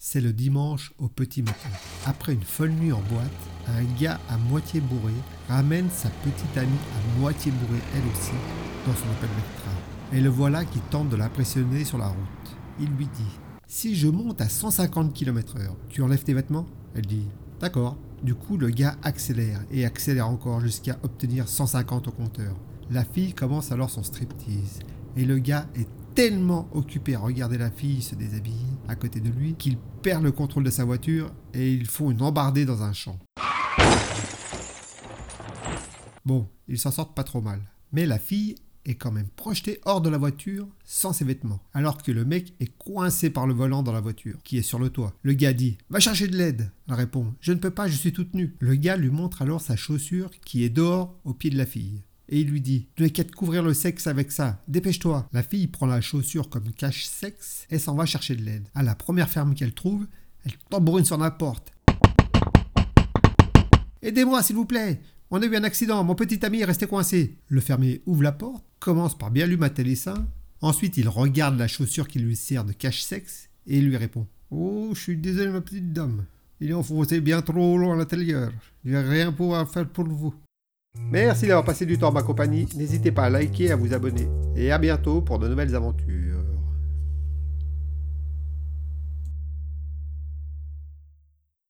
C'est le dimanche au petit matin. Après une folle nuit en boîte, un gars à moitié bourré ramène sa petite amie à moitié bourrée elle aussi dans son Opel Vectra. Et le voilà qui tente de l'impressionner sur la route. Il lui dit Si je monte à 150 km/h, tu enlèves tes vêtements? Elle dit D'accord. Du coup, le gars accélère et accélère encore jusqu'à obtenir 150 au compteur. La fille commence alors son striptease. Et le gars est tellement occupé à regarder la fille se déshabiller à côté de lui qu'il perd le contrôle de sa voiture et ils font une embardée dans un champ. Bon, ils s'en sortent pas trop mal. Mais la fille est quand même projetée hors de la voiture sans ses vêtements, alors que le mec est coincé par le volant dans la voiture, qui est sur le toit. Le gars dit Va chercher de l'aide. Elle répond Je ne peux pas, je suis toute nue. Le gars lui montre alors sa chaussure qui est dehors au pied de la fille et il lui dit Tu n'as qu'à te couvrir le sexe avec ça, dépêche-toi. La fille prend la chaussure comme cache-sexe et s'en va chercher de l'aide. À la première ferme qu'elle trouve, elle tambourine sur la porte. Aidez-moi, s'il vous plaît On a eu un accident, mon petit ami est resté coincé. Le fermier ouvre la porte, commence par bien lui mater les seins. Ensuite, il regarde la chaussure qui lui sert de cache-sexe et lui répond Oh, je suis désolé, ma petite dame. Il est enfoncé bien trop loin à l'intérieur. Je vais rien pouvoir faire pour vous. Merci d'avoir passé du temps en ma compagnie. N'hésitez pas à liker et à vous abonner. Et à bientôt pour de nouvelles aventures.